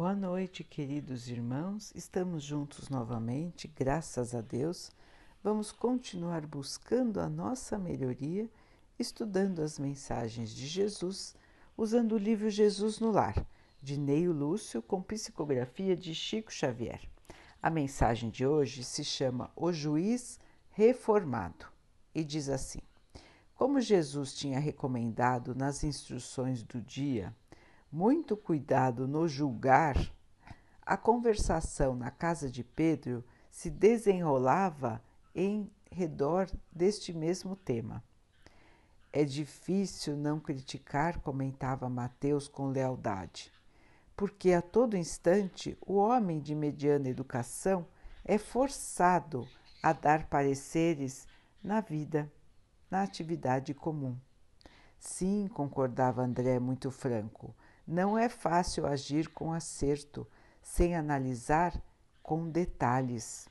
Boa noite, queridos irmãos. Estamos juntos novamente, graças a Deus. Vamos continuar buscando a nossa melhoria, estudando as mensagens de Jesus, usando o livro Jesus no Lar, de Neio Lúcio, com psicografia de Chico Xavier. A mensagem de hoje se chama O Juiz Reformado e diz assim: Como Jesus tinha recomendado nas instruções do dia, muito cuidado no julgar, a conversação na casa de Pedro se desenrolava em redor deste mesmo tema. É difícil não criticar, comentava Mateus com lealdade, porque a todo instante o homem de mediana educação é forçado a dar pareceres na vida, na atividade comum. Sim, concordava André muito franco, não é fácil agir com acerto, sem analisar com detalhes.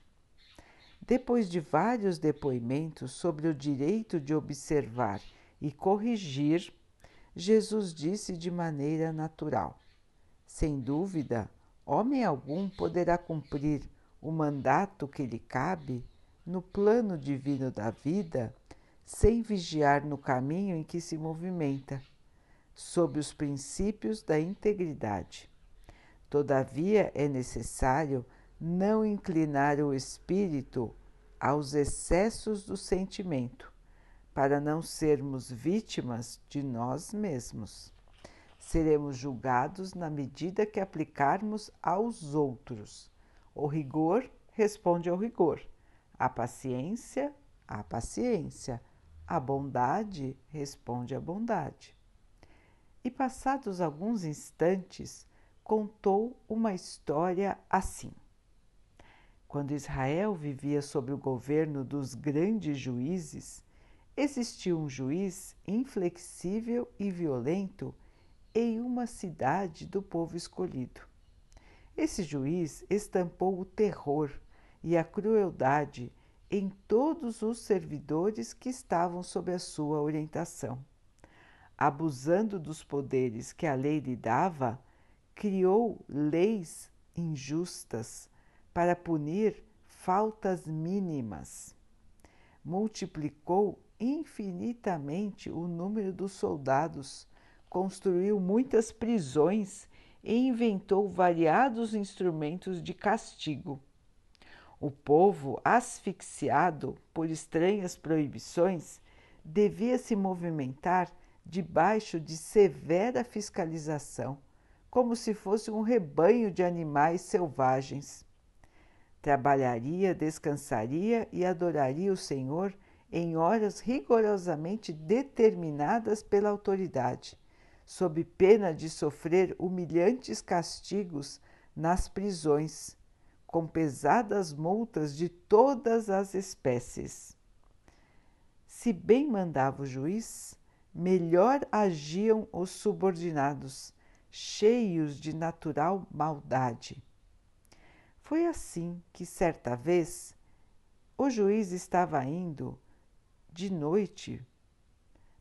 Depois de vários depoimentos sobre o direito de observar e corrigir, Jesus disse de maneira natural: Sem dúvida, homem algum poderá cumprir o mandato que lhe cabe no plano divino da vida sem vigiar no caminho em que se movimenta sob os princípios da integridade. Todavia, é necessário não inclinar o espírito aos excessos do sentimento, para não sermos vítimas de nós mesmos. Seremos julgados na medida que aplicarmos aos outros. O rigor responde ao rigor, a paciência, à paciência, a bondade responde à bondade e, passados alguns instantes, contou uma história assim. Quando Israel vivia sob o governo dos grandes juízes, existia um juiz inflexível e violento em uma cidade do povo escolhido. Esse juiz estampou o terror e a crueldade em todos os servidores que estavam sob a sua orientação abusando dos poderes que a lei lhe dava, criou leis injustas para punir faltas mínimas. Multiplicou infinitamente o número dos soldados, construiu muitas prisões e inventou variados instrumentos de castigo. O povo, asfixiado por estranhas proibições, devia se movimentar debaixo de severa fiscalização, como se fosse um rebanho de animais selvagens. Trabalharia, descansaria e adoraria o Senhor em horas rigorosamente determinadas pela autoridade, sob pena de sofrer humilhantes castigos nas prisões, com pesadas multas de todas as espécies. Se bem mandava o juiz, melhor agiam os subordinados, cheios de natural maldade. Foi assim que, certa vez, o juiz estava indo de noite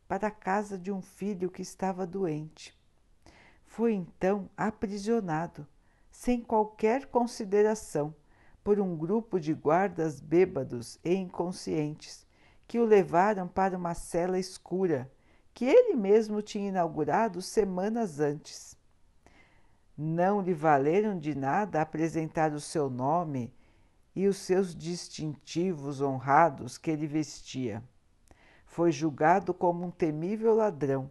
para a casa de um filho que estava doente. Foi então aprisionado, sem qualquer consideração, por um grupo de guardas bêbados e inconscientes que o levaram para uma cela escura que ele mesmo tinha inaugurado semanas antes. Não lhe valeram de nada apresentar o seu nome e os seus distintivos honrados que ele vestia. Foi julgado como um temível ladrão.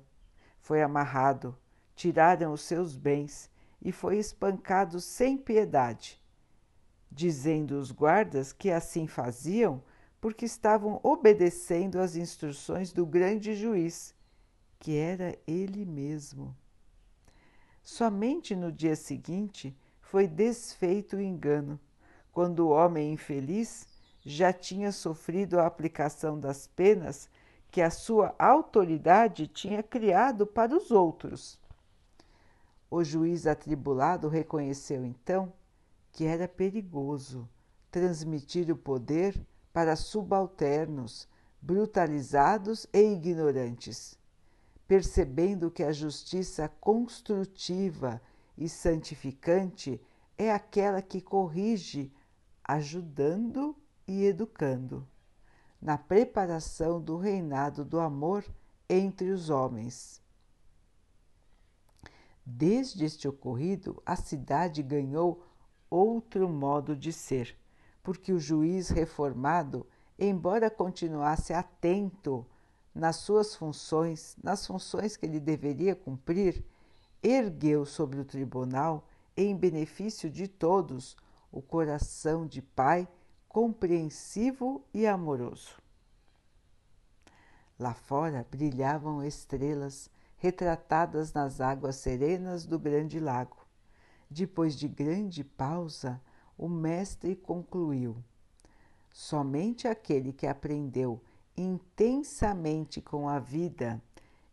Foi amarrado, tiraram os seus bens e foi espancado sem piedade, dizendo os guardas que assim faziam porque estavam obedecendo às instruções do grande juiz que era ele mesmo. Somente no dia seguinte foi desfeito o engano, quando o homem infeliz já tinha sofrido a aplicação das penas que a sua autoridade tinha criado para os outros. O juiz atribulado reconheceu então que era perigoso transmitir o poder para subalternos, brutalizados e ignorantes percebendo que a justiça construtiva e santificante é aquela que corrige, ajudando e educando, na preparação do reinado do amor entre os homens. Desde este ocorrido, a cidade ganhou outro modo de ser, porque o juiz reformado, embora continuasse atento nas suas funções, nas funções que ele deveria cumprir, ergueu sobre o tribunal, em benefício de todos, o coração de pai compreensivo e amoroso. Lá fora brilhavam estrelas retratadas nas águas serenas do grande lago. Depois de grande pausa, o mestre concluiu: Somente aquele que aprendeu intensamente com a vida,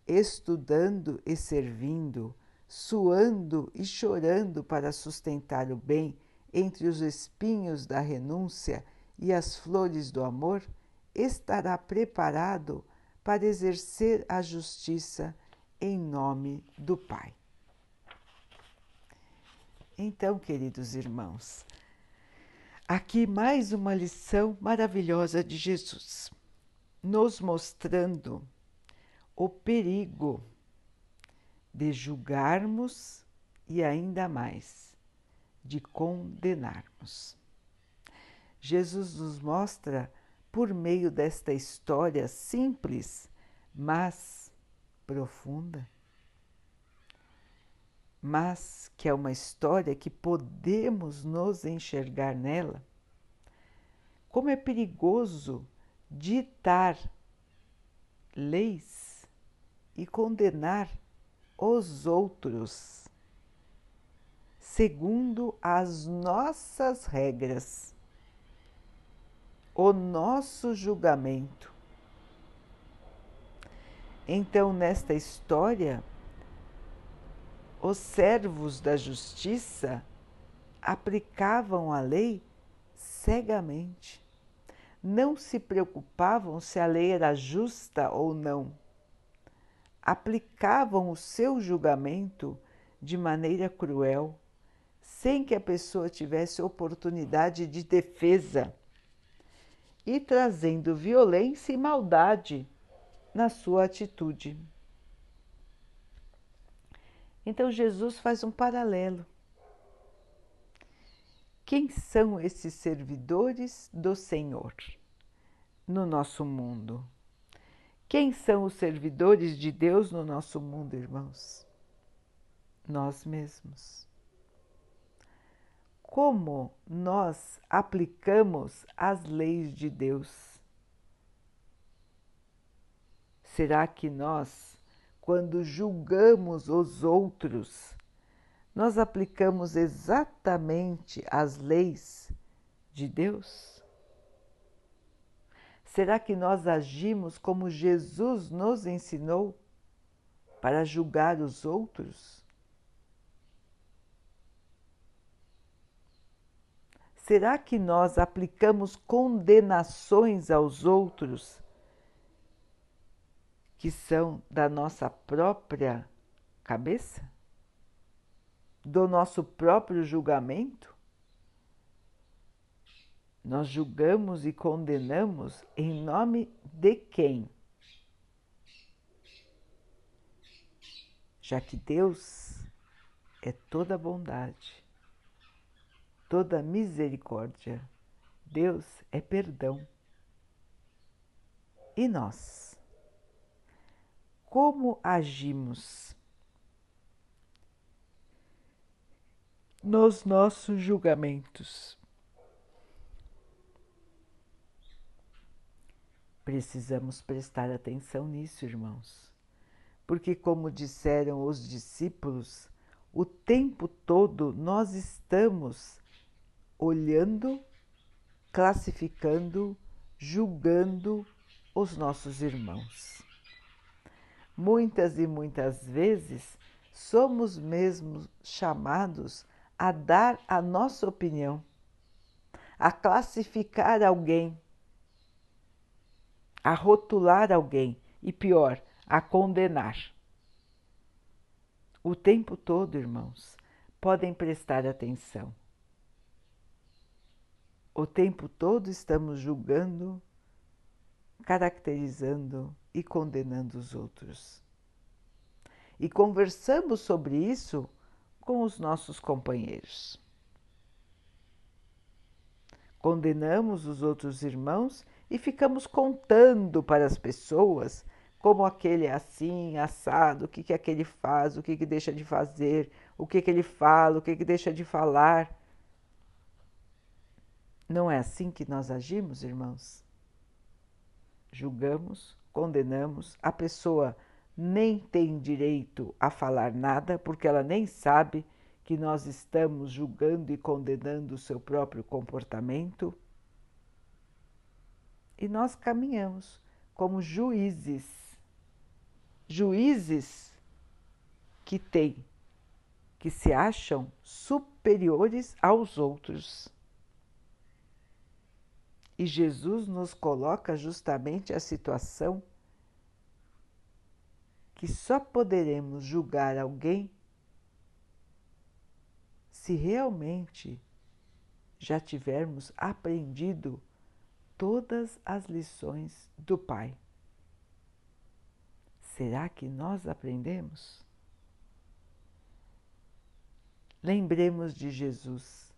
estudando e servindo, suando e chorando para sustentar o bem entre os espinhos da renúncia e as flores do amor, estará preparado para exercer a justiça em nome do Pai. Então, queridos irmãos, aqui mais uma lição maravilhosa de Jesus nos mostrando o perigo de julgarmos e ainda mais de condenarmos. Jesus nos mostra, por meio desta história simples, mas profunda, mas que é uma história que podemos nos enxergar nela, como é perigoso ditar leis e condenar os outros segundo as nossas regras, o nosso julgamento. Então, nesta história, os servos da justiça aplicavam a lei cegamente não se preocupavam se a lei era justa ou não. Aplicavam o seu julgamento de maneira cruel, sem que a pessoa tivesse oportunidade de defesa e trazendo violência e maldade na sua atitude. Então Jesus faz um paralelo. Quem são esses servidores do Senhor no nosso mundo? Quem são os servidores de Deus no nosso mundo, irmãos? Nós mesmos. Como nós aplicamos as leis de Deus? Será que nós, quando julgamos os outros, nós aplicamos exatamente as leis de Deus? Será que nós agimos como Jesus nos ensinou para julgar os outros? Será que nós aplicamos condenações aos outros que são da nossa própria cabeça? Do nosso próprio julgamento? Nós julgamos e condenamos em nome de quem? Já que Deus é toda bondade, toda misericórdia, Deus é perdão. E nós? Como agimos? Nos nossos julgamentos. Precisamos prestar atenção nisso, irmãos, porque, como disseram os discípulos, o tempo todo nós estamos olhando, classificando, julgando os nossos irmãos. Muitas e muitas vezes somos mesmo chamados a dar a nossa opinião, a classificar alguém, a rotular alguém e, pior, a condenar. O tempo todo, irmãos, podem prestar atenção. O tempo todo estamos julgando, caracterizando e condenando os outros. E conversamos sobre isso com os nossos companheiros. Condenamos os outros irmãos e ficamos contando para as pessoas como aquele é assim, assado, o que, que aquele faz, o que, que deixa de fazer, o que, que ele fala, o que, que deixa de falar. Não é assim que nós agimos, irmãos? Julgamos, condenamos, a pessoa nem tem direito a falar nada, porque ela nem sabe que nós estamos julgando e condenando o seu próprio comportamento. E nós caminhamos como juízes, juízes que têm, que se acham superiores aos outros. E Jesus nos coloca justamente a situação que só poderemos julgar alguém se realmente já tivermos aprendido todas as lições do Pai. Será que nós aprendemos? Lembremos de Jesus,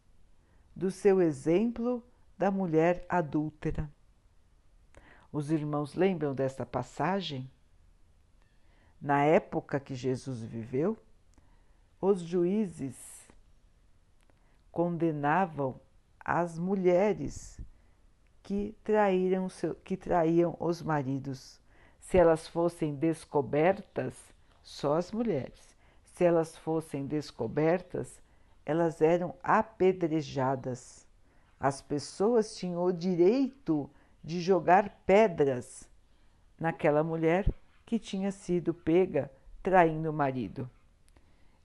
do seu exemplo da mulher adúltera. Os irmãos lembram desta passagem? Na época que Jesus viveu, os juízes condenavam as mulheres que traíram, que traíam os maridos. Se elas fossem descobertas, só as mulheres. Se elas fossem descobertas, elas eram apedrejadas. As pessoas tinham o direito de jogar pedras naquela mulher que tinha sido pega traindo o marido.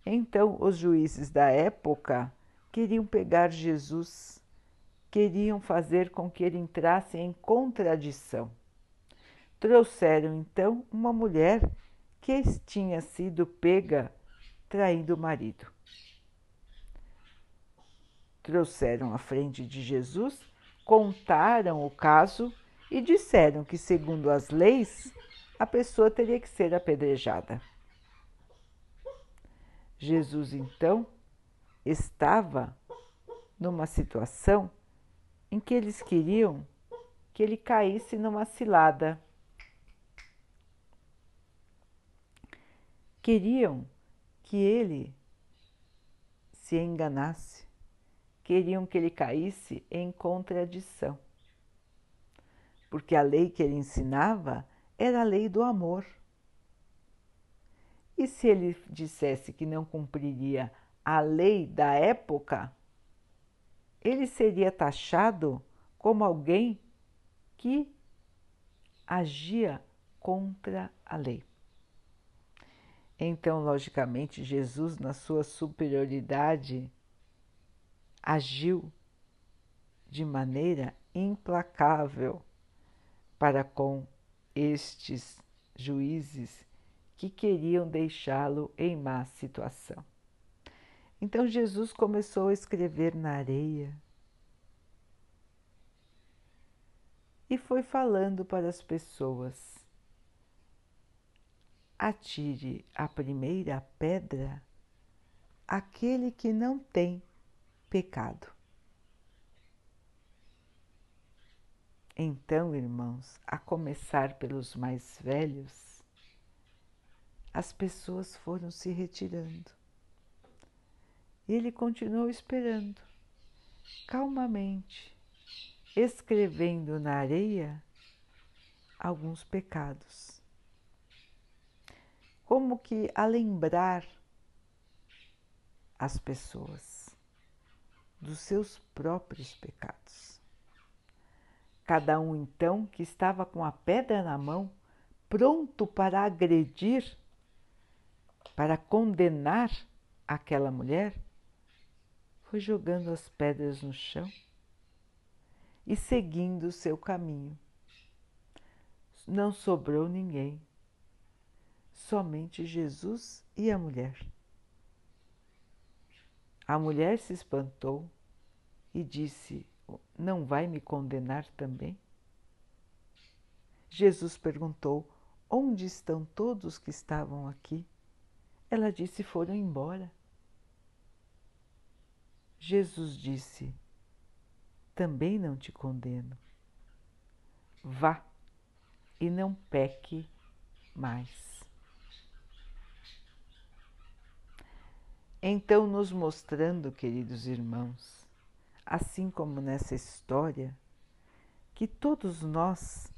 Então, os juízes da época queriam pegar Jesus, queriam fazer com que ele entrasse em contradição. Trouxeram então uma mulher que tinha sido pega traindo o marido. Trouxeram à frente de Jesus, contaram o caso e disseram que, segundo as leis, a pessoa teria que ser apedrejada. Jesus então estava numa situação em que eles queriam que ele caísse numa cilada. Queriam que ele se enganasse, queriam que ele caísse em contradição, porque a lei que ele ensinava era a lei do amor. E se ele dissesse que não cumpriria a lei da época, ele seria taxado como alguém que agia contra a lei. Então, logicamente, Jesus, na sua superioridade, agiu de maneira implacável para com estes juízes que queriam deixá-lo em má situação. Então Jesus começou a escrever na areia e foi falando para as pessoas: atire a primeira pedra aquele que não tem pecado. Então, irmãos, a começar pelos mais velhos, as pessoas foram se retirando. E ele continuou esperando, calmamente, escrevendo na areia alguns pecados. Como que a lembrar as pessoas dos seus próprios pecados. Cada um então que estava com a pedra na mão, pronto para agredir, para condenar aquela mulher, foi jogando as pedras no chão e seguindo o seu caminho. Não sobrou ninguém, somente Jesus e a mulher. A mulher se espantou e disse: Não vai me condenar também? Jesus perguntou: Onde estão todos que estavam aqui? Ela disse: Foram embora. Jesus disse: Também não te condeno. Vá e não peque mais. Então, nos mostrando, queridos irmãos, assim como nessa história, que todos nós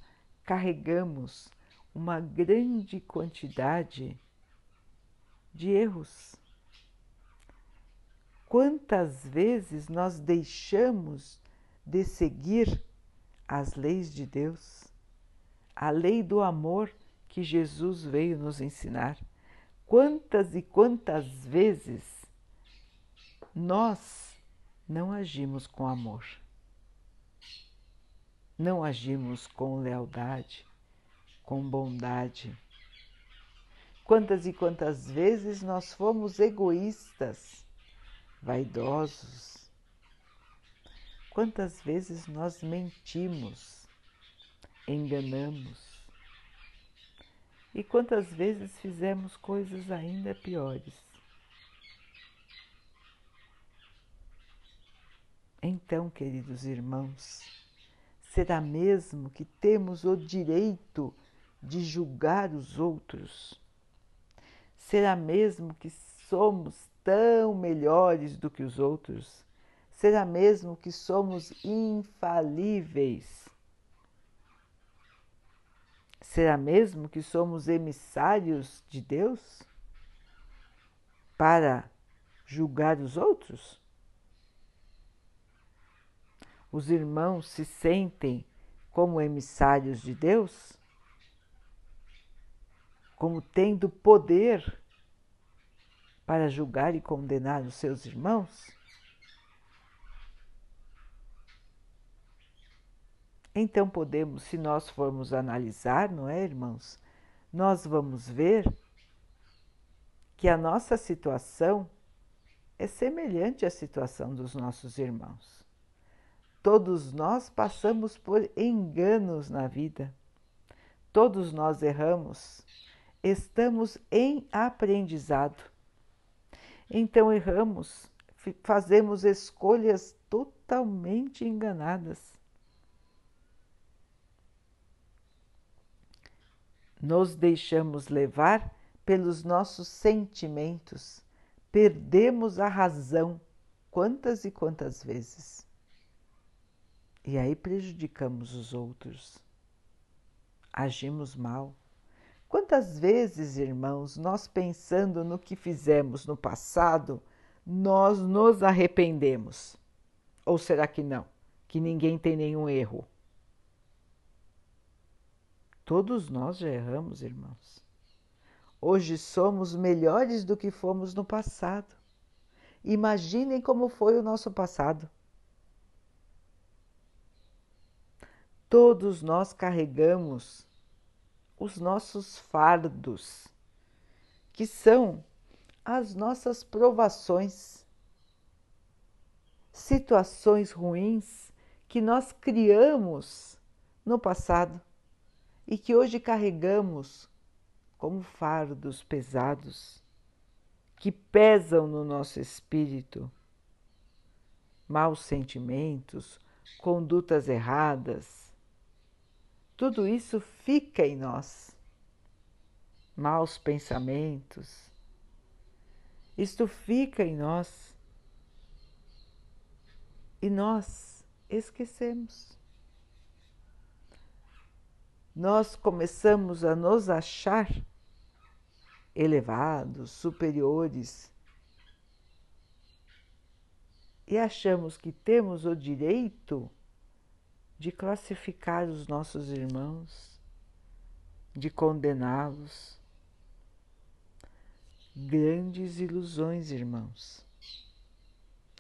carregamos uma grande quantidade de erros. Quantas vezes nós deixamos de seguir as leis de Deus, a lei do amor que Jesus veio nos ensinar? Quantas e quantas vezes nós não agimos com amor, não agimos com lealdade, com bondade. Quantas e quantas vezes nós fomos egoístas, vaidosos, quantas vezes nós mentimos, enganamos, e quantas vezes fizemos coisas ainda piores. Então, queridos irmãos, será mesmo que temos o direito de julgar os outros? Será mesmo que somos tão melhores do que os outros? Será mesmo que somos infalíveis? Será mesmo que somos emissários de Deus para julgar os outros? Os irmãos se sentem como emissários de Deus? Como tendo poder para julgar e condenar os seus irmãos? Então podemos, se nós formos analisar, não é, irmãos? Nós vamos ver que a nossa situação é semelhante à situação dos nossos irmãos. Todos nós passamos por enganos na vida. Todos nós erramos. Estamos em aprendizado. Então erramos, fazemos escolhas totalmente enganadas. nos deixamos levar pelos nossos sentimentos, perdemos a razão quantas e quantas vezes. E aí prejudicamos os outros, agimos mal. Quantas vezes, irmãos, nós pensando no que fizemos no passado, nós nos arrependemos? Ou será que não? Que ninguém tem nenhum erro? Todos nós já erramos, irmãos. Hoje somos melhores do que fomos no passado. Imaginem como foi o nosso passado. Todos nós carregamos os nossos fardos, que são as nossas provações, situações ruins que nós criamos no passado e que hoje carregamos como fardos pesados que pesam no nosso espírito. Maus sentimentos, condutas erradas, tudo isso fica em nós. Maus pensamentos, isto fica em nós. E nós esquecemos. Nós começamos a nos achar elevados, superiores, e achamos que temos o direito de classificar os nossos irmãos, de condená-los. Grandes ilusões, irmãos,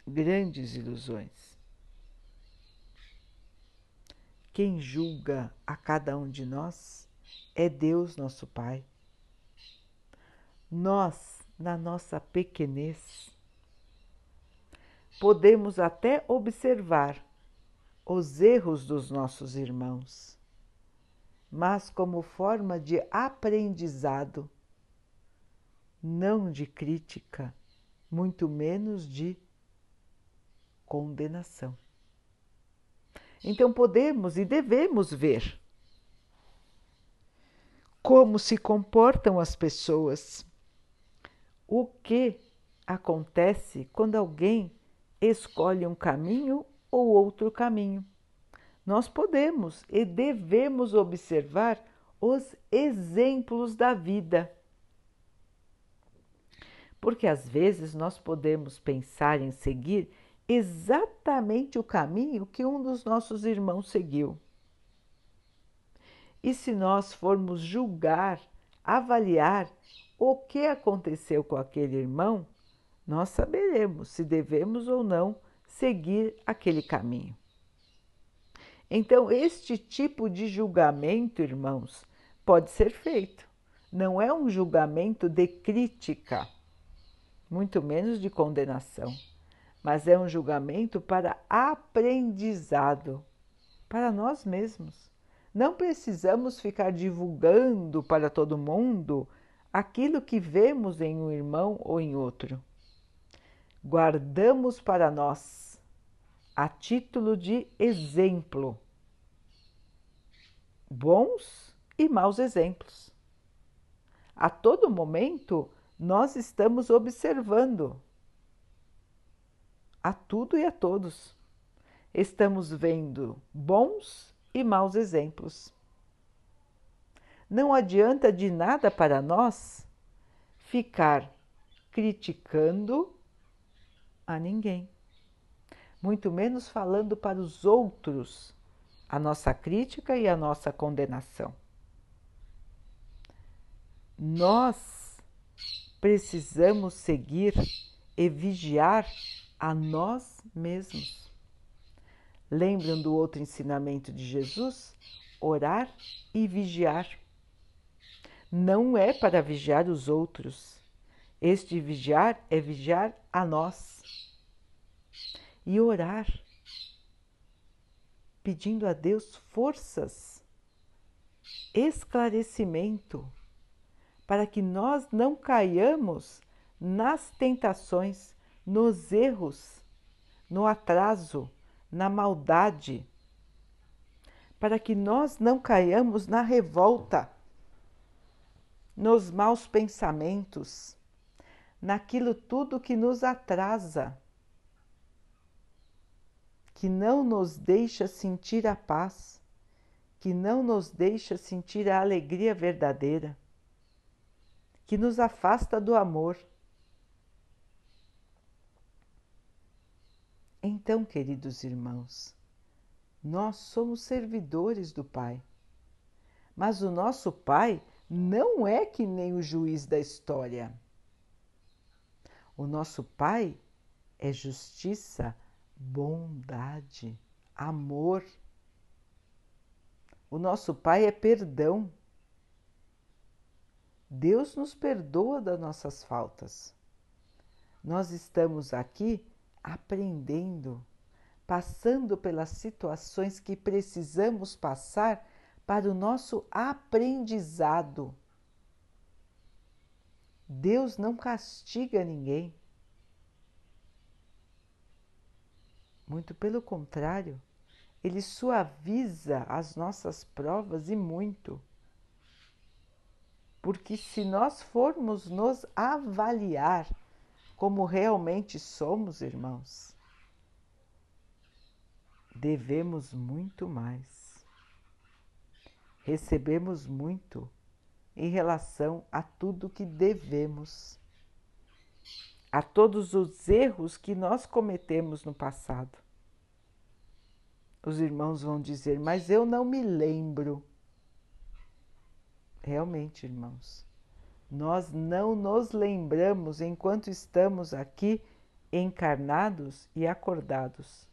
grandes ilusões. Quem julga a cada um de nós é Deus, nosso Pai. Nós, na nossa pequenez, podemos até observar os erros dos nossos irmãos, mas como forma de aprendizado, não de crítica, muito menos de condenação. Então podemos e devemos ver como se comportam as pessoas, o que acontece quando alguém escolhe um caminho ou outro caminho. Nós podemos e devemos observar os exemplos da vida. Porque às vezes nós podemos pensar em seguir exatamente o caminho que um dos nossos irmãos seguiu. E se nós formos julgar, avaliar o que aconteceu com aquele irmão, nós saberemos se devemos ou não seguir aquele caminho. Então, este tipo de julgamento, irmãos, pode ser feito. Não é um julgamento de crítica, muito menos de condenação, mas é um julgamento para aprendizado, para nós mesmos. Não precisamos ficar divulgando para todo mundo aquilo que vemos em um irmão ou em outro guardamos para nós, a título de exemplo, bons e maus exemplos. A todo momento, nós estamos observando a tudo e a todos. Estamos vendo bons e maus exemplos. Não adianta de nada para nós ficar criticando a ninguém, muito menos falando para os outros a nossa crítica e a nossa condenação. Nós precisamos seguir e vigiar a nós mesmos. Lembram do outro ensinamento de Jesus? Orar e vigiar. Não é para vigiar os outros. Este vigiar é vigiar a nós. E orar, pedindo a Deus forças, esclarecimento, para que nós não caiamos nas tentações, nos erros, no atraso, na maldade, para que nós não caiamos na revolta, nos maus pensamentos, naquilo tudo que nos atrasa que não nos deixa sentir a paz, que não nos deixa sentir a alegria verdadeira, que nos afasta do amor. Então, queridos irmãos, nós somos servidores do Pai, mas o nosso Pai não é que nem o juiz da história. O nosso Pai é justiça, bondade, amor. O nosso Pai é perdão. Deus nos perdoa das nossas faltas. Nós estamos aqui aprendendo, passando pelas situações que precisamos passar para o nosso aprendizado. Deus não castiga ninguém. Muito pelo contrário, ele suaviza as nossas provas e muito. Porque se nós formos nos avaliar como realmente somos, irmãos, devemos muito mais. Recebemos muito em relação a tudo que devemos a todos os erros que nós cometemos no passado. Os irmãos vão dizer, mas eu não me lembro. Realmente, irmãos, nós não nos lembramos enquanto estamos aqui encarnados e acordados.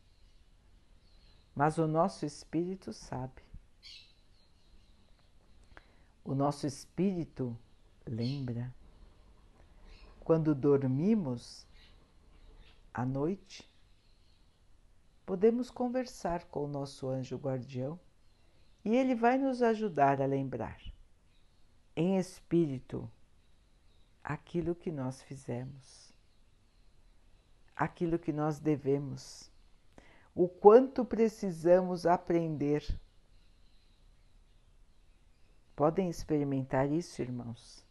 Mas o nosso espírito sabe. O nosso espírito lembra quando dormimos à noite, podemos conversar com o nosso anjo guardião e ele vai nos ajudar a lembrar, em espírito, aquilo que nós fizemos, aquilo que nós devemos, o quanto precisamos aprender. Podem experimentar isso, irmãos.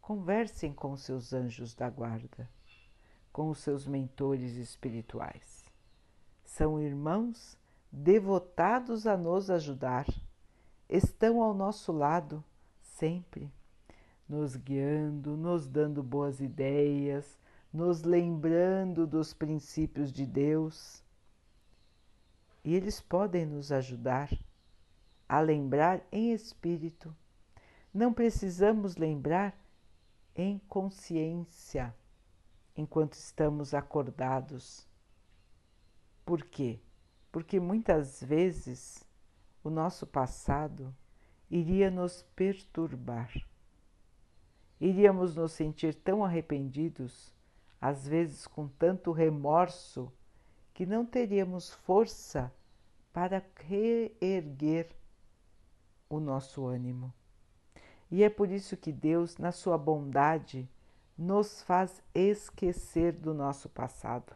Conversem com seus anjos da guarda, com os seus mentores espirituais. São irmãos devotados a nos ajudar, estão ao nosso lado sempre, nos guiando, nos dando boas ideias, nos lembrando dos princípios de Deus. E eles podem nos ajudar a lembrar em espírito. Não precisamos lembrar em consciência enquanto estamos acordados. Por quê? porque muitas vezes o nosso passado iria nos perturbar. Iríamos nos sentir tão arrependidos, às vezes com tanto remorso, que não teríamos força para reerguer o nosso ânimo. E é por isso que Deus, na sua bondade, nos faz esquecer do nosso passado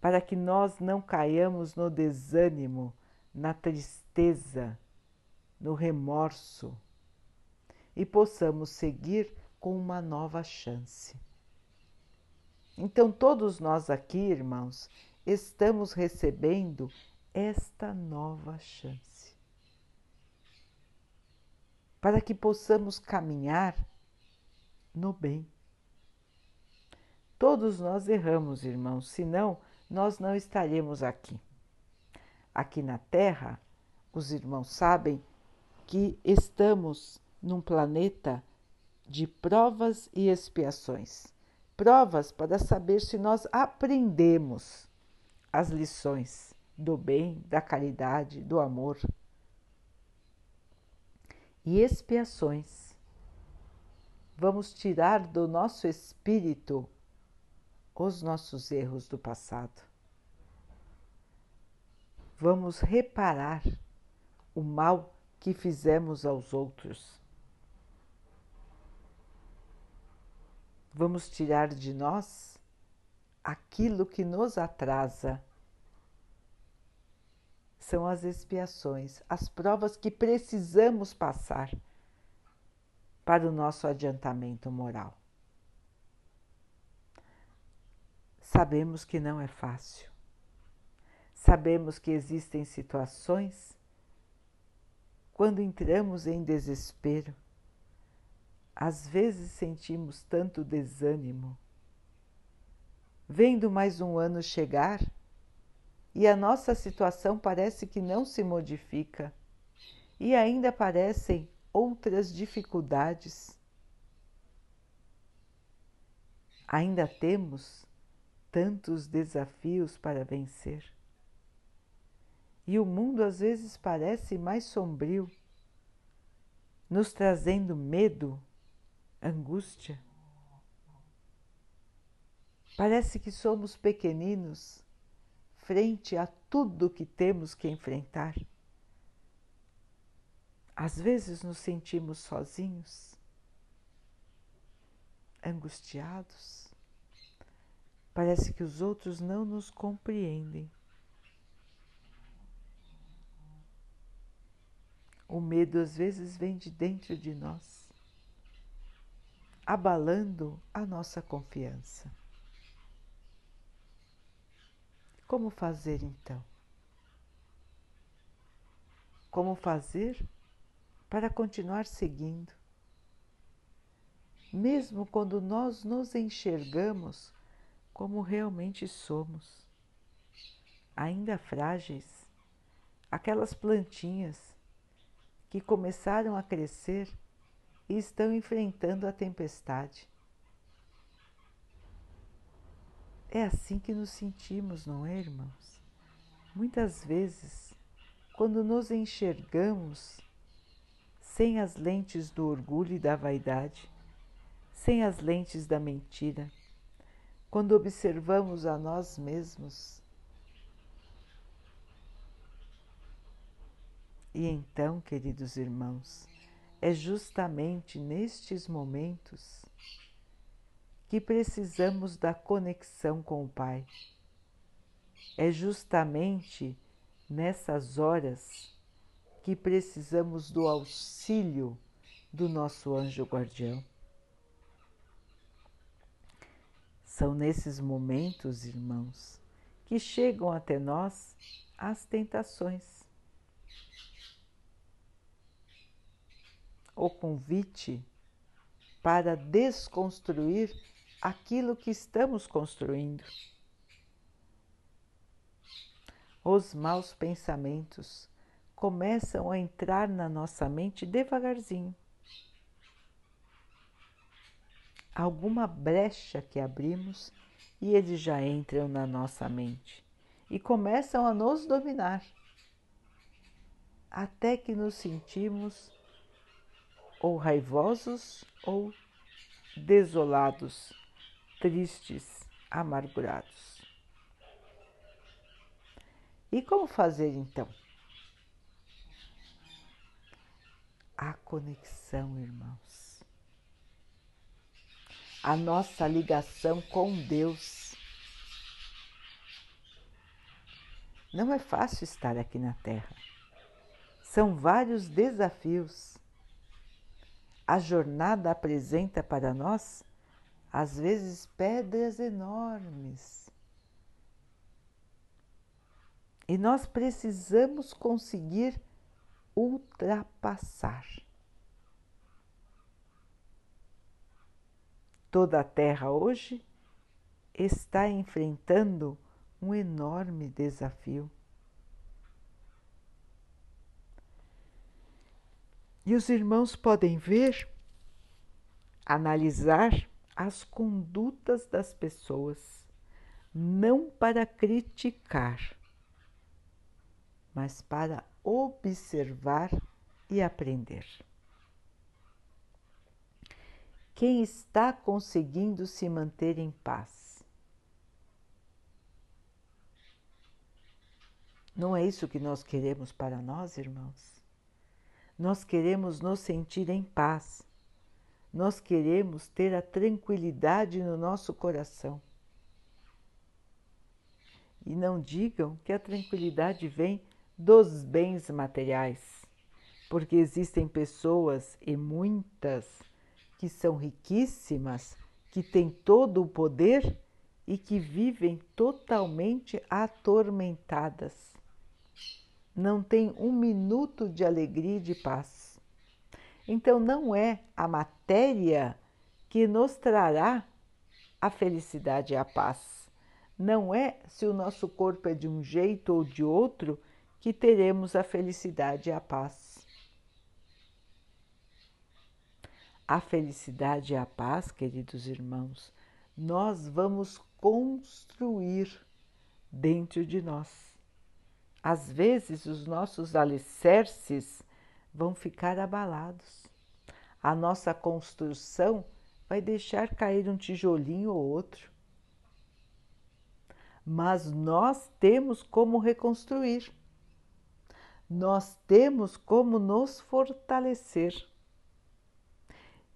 para que nós não caiamos no desânimo, na tristeza, no remorso e possamos seguir com uma nova chance. Então, todos nós aqui, irmãos, estamos recebendo esta nova chance para que possamos caminhar no bem. Todos nós erramos, irmãos, senão nós não estaremos aqui. Aqui na Terra, os irmãos sabem que estamos num planeta de provas e expiações provas para saber se nós aprendemos as lições do bem, da caridade, do amor. E expiações. Vamos tirar do nosso espírito os nossos erros do passado. Vamos reparar o mal que fizemos aos outros. Vamos tirar de nós aquilo que nos atrasa. São as expiações, as provas que precisamos passar para o nosso adiantamento moral. Sabemos que não é fácil. Sabemos que existem situações quando entramos em desespero. Às vezes sentimos tanto desânimo. Vendo mais um ano chegar e a nossa situação parece que não se modifica e ainda aparecem outras dificuldades. Ainda temos tantos desafios para vencer. E o mundo às vezes parece mais sombrio, nos trazendo medo, angústia. Parece que somos pequeninos frente a tudo que temos que enfrentar. Às vezes nos sentimos sozinhos, angustiados. Parece que os outros não nos compreendem. O medo às vezes vem de dentro de nós, abalando a nossa confiança. Como fazer então? Como fazer para continuar seguindo? Mesmo quando nós nos enxergamos como realmente somos, ainda frágeis, aquelas plantinhas que começaram a crescer e estão enfrentando a tempestade. É assim que nos sentimos, não é, irmãos? Muitas vezes, quando nos enxergamos sem as lentes do orgulho e da vaidade, sem as lentes da mentira, quando observamos a nós mesmos, E então, queridos irmãos, é justamente nestes momentos que precisamos da conexão com o Pai. É justamente nessas horas que precisamos do auxílio do nosso anjo guardião. São nesses momentos, irmãos, que chegam até nós as tentações. O convite para desconstruir aquilo que estamos construindo. Os maus pensamentos começam a entrar na nossa mente devagarzinho. Alguma brecha que abrimos e eles já entram na nossa mente e começam a nos dominar, até que nos sentimos ou raivosos ou desolados, tristes, amargurados. E como fazer então? A conexão, irmãos a nossa ligação com Deus. Não é fácil estar aqui na Terra. São vários desafios. A jornada apresenta para nós, às vezes, pedras enormes. E nós precisamos conseguir ultrapassar. Toda a Terra hoje está enfrentando um enorme desafio. E os irmãos podem ver, analisar as condutas das pessoas, não para criticar, mas para observar e aprender quem está conseguindo se manter em paz. Não é isso que nós queremos para nós, irmãos? Nós queremos nos sentir em paz. Nós queremos ter a tranquilidade no nosso coração. E não digam que a tranquilidade vem dos bens materiais, porque existem pessoas e muitas que são riquíssimas, que têm todo o poder e que vivem totalmente atormentadas. Não tem um minuto de alegria e de paz. Então, não é a matéria que nos trará a felicidade e a paz. Não é se o nosso corpo é de um jeito ou de outro que teremos a felicidade e a paz. a felicidade e a paz, queridos irmãos, nós vamos construir dentro de nós. Às vezes, os nossos alicerces vão ficar abalados. A nossa construção vai deixar cair um tijolinho ou outro. Mas nós temos como reconstruir. Nós temos como nos fortalecer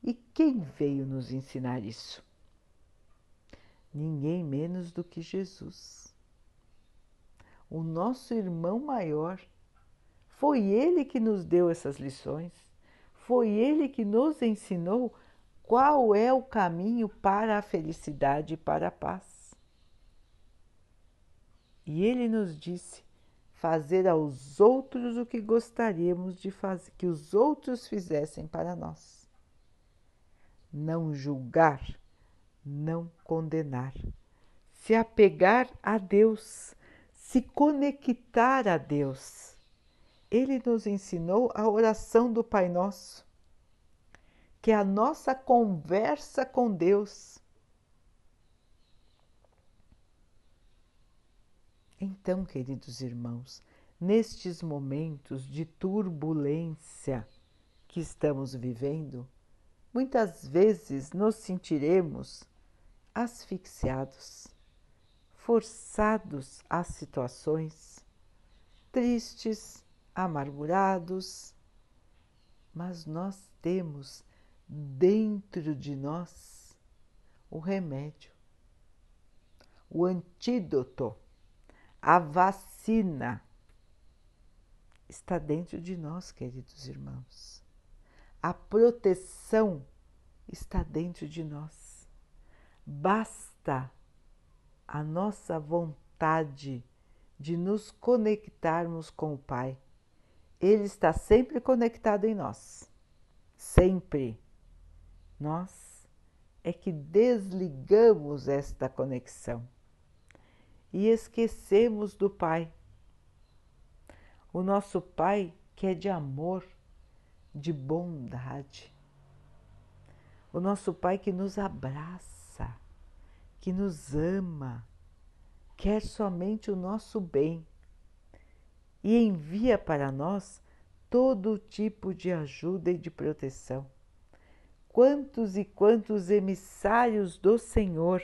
e quem veio nos ensinar isso? Ninguém menos do que Jesus. O nosso irmão maior. Foi ele que nos deu essas lições. Foi ele que nos ensinou qual é o caminho para a felicidade e para a paz. E ele nos disse: fazer aos outros o que gostaríamos de fazer, que os outros fizessem para nós não julgar, não condenar, se apegar a Deus, se conectar a Deus. Ele nos ensinou a oração do Pai Nosso, que é a nossa conversa com Deus. Então, queridos irmãos, nestes momentos de turbulência que estamos vivendo, muitas vezes nos sentiremos asfixiados, forçados às situações, tristes, amargurados, mas nós temos dentro de nós o remédio, o antídoto, a vacina está dentro de nós, queridos irmãos. A proteção está dentro de nós. Basta a nossa vontade de nos conectarmos com o Pai. Ele está sempre conectado em nós. Sempre. Nós é que desligamos esta conexão e esquecemos do Pai. O nosso Pai que é de amor, de bondade. O nosso Pai que nos abraça, que nos ama, quer somente o nosso bem e envia para nós todo tipo de ajuda e de proteção. Quantos e quantos emissários do Senhor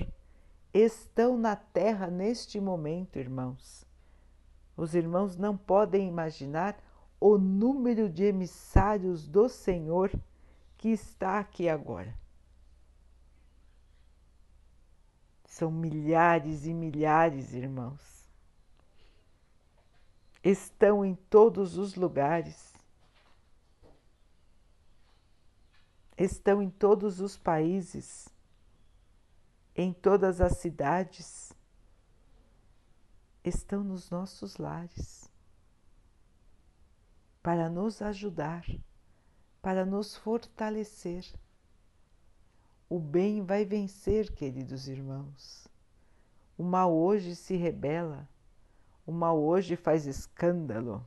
estão na terra neste momento, irmãos? Os irmãos não podem imaginar o número de emissários do Senhor que está aqui agora. São milhares e milhares, irmãos. Estão em todos os lugares. Estão em todos os países, em todas as cidades estão nos nossos lares para nos ajudar, para nos fortalecer. O bem vai vencer, queridos irmãos. O mal hoje se rebela, o mal hoje faz escândalo.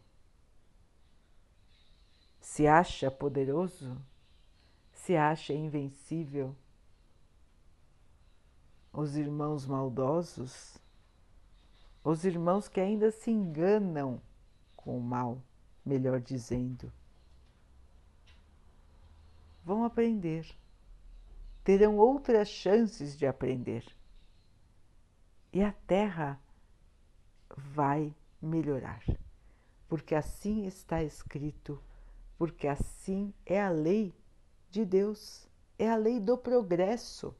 Se acha poderoso, se acha invencível. Os irmãos maldosos os irmãos que ainda se enganam com o mal, melhor dizendo. Vão aprender, terão outras chances de aprender. E a terra vai melhorar, porque assim está escrito, porque assim é a lei de Deus, é a lei do progresso.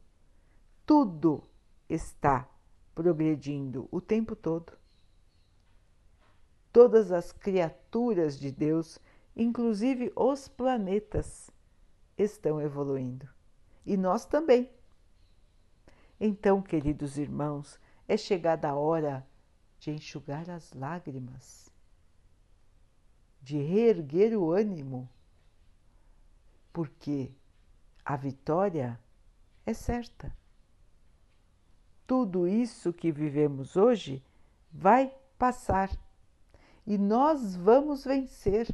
Tudo está progredindo o tempo todo. Todas as criaturas de Deus, inclusive os planetas, estão evoluindo. E nós também. Então, queridos irmãos, é chegada a hora de enxugar as lágrimas, de reerguer o ânimo, porque a vitória é certa tudo isso que vivemos hoje vai passar e nós vamos vencer,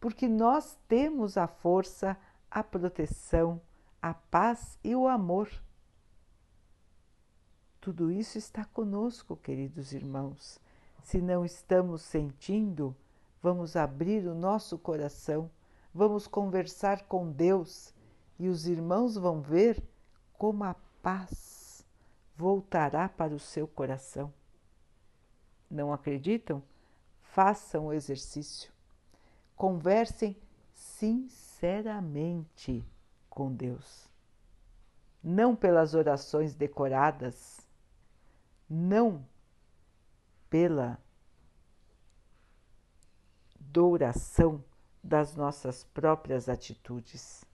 porque nós temos a força, a proteção, a paz e o amor. Tudo isso está conosco, queridos irmãos. Se não estamos sentindo, vamos abrir o nosso coração, vamos conversar com Deus e os irmãos vão ver como a paz voltará para o seu coração. Não acreditam? Façam o exercício. Conversem sinceramente com Deus. Não pelas orações decoradas, não pela douração das nossas próprias atitudes.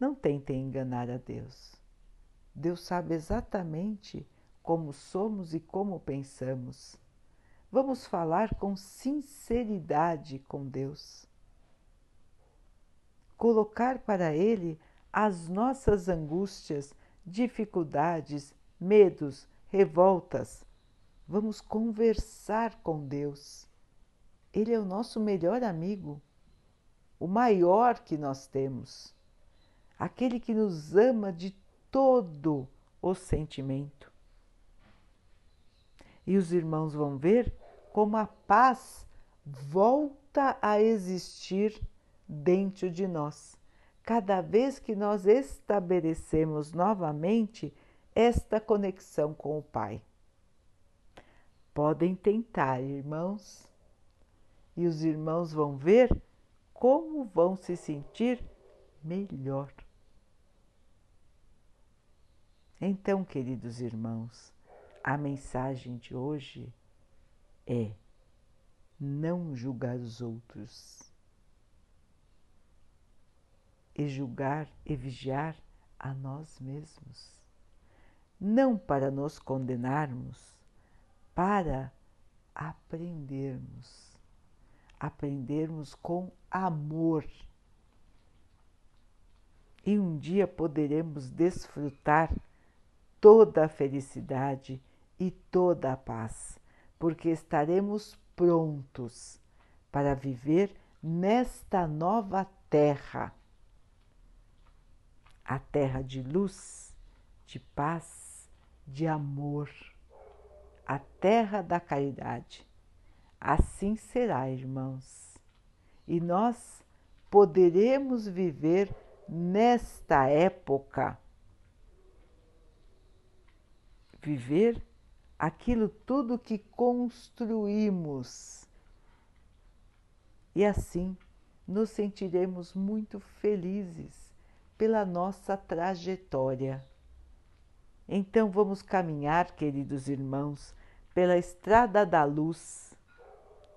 Não tentem enganar a Deus. Deus sabe exatamente como somos e como pensamos. Vamos falar com sinceridade com Deus. Colocar para Ele as nossas angústias, dificuldades, medos, revoltas. Vamos conversar com Deus. Ele é o nosso melhor amigo, o maior que nós temos, aquele que nos ama de todo o sentimento. E os irmãos vão ver como a paz volta a existir dentro de nós, cada vez que nós estabelecemos novamente esta conexão com o Pai. Podem tentar, irmãos. e os irmãos vão ver como vão se sentir melhor. Então, queridos irmãos, a mensagem de hoje é não julgar os outros. E julgar e vigiar a nós mesmos. Não para nos condenarmos, para aprendermos. Aprendermos com amor. E um dia poderemos desfrutar toda a felicidade e toda a paz, porque estaremos prontos para viver nesta nova terra a terra de luz, de paz, de amor, a terra da caridade. Assim será, irmãos, e nós poderemos viver nesta época viver aquilo tudo que construímos. E assim nos sentiremos muito felizes pela nossa trajetória. Então vamos caminhar, queridos irmãos, pela estrada da luz,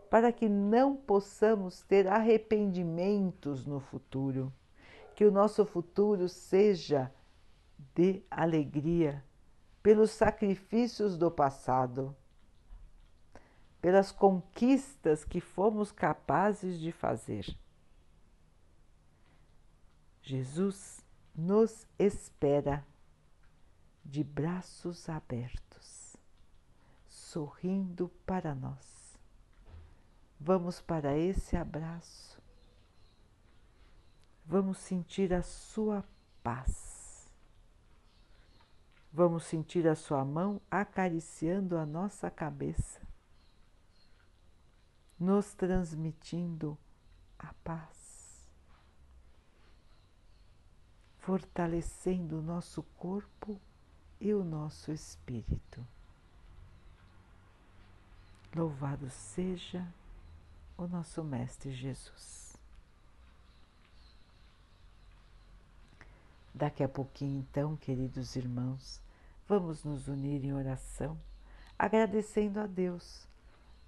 para que não possamos ter arrependimentos no futuro, que o nosso futuro seja de alegria pelos sacrifícios do passado, pelas conquistas que fomos capazes de fazer. Jesus nos espera de braços abertos, sorrindo para nós. Vamos para esse abraço. Vamos sentir a sua paz Vamos sentir a sua mão acariciando a nossa cabeça, nos transmitindo a paz, fortalecendo o nosso corpo e o nosso espírito. Louvado seja o nosso Mestre Jesus. Daqui a pouquinho, então, queridos irmãos, vamos nos unir em oração, agradecendo a Deus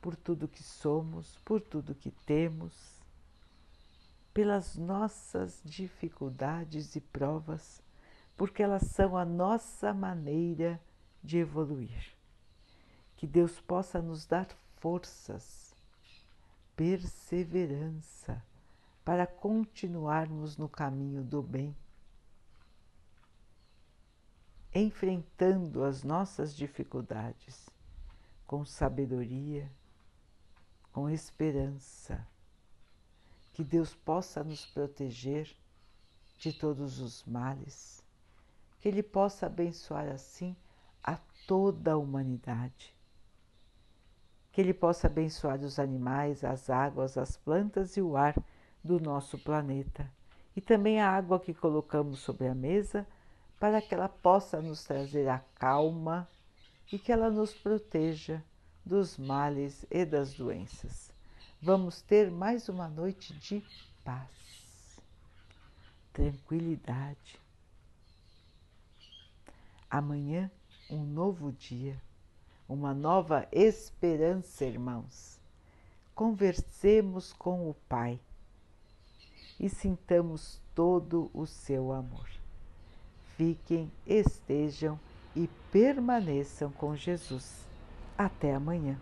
por tudo que somos, por tudo que temos, pelas nossas dificuldades e provas, porque elas são a nossa maneira de evoluir. Que Deus possa nos dar forças, perseverança para continuarmos no caminho do bem enfrentando as nossas dificuldades com sabedoria, com esperança. Que Deus possa nos proteger de todos os males, que Ele possa abençoar assim a toda a humanidade, que Ele possa abençoar os animais, as águas, as plantas e o ar do nosso planeta, e também a água que colocamos sobre a mesa para que ela possa nos trazer a calma e que ela nos proteja dos males e das doenças. Vamos ter mais uma noite de paz, tranquilidade. Amanhã, um novo dia, uma nova esperança, irmãos. Conversemos com o Pai e sintamos todo o seu amor fiquem, estejam e permaneçam com Jesus. Até amanhã.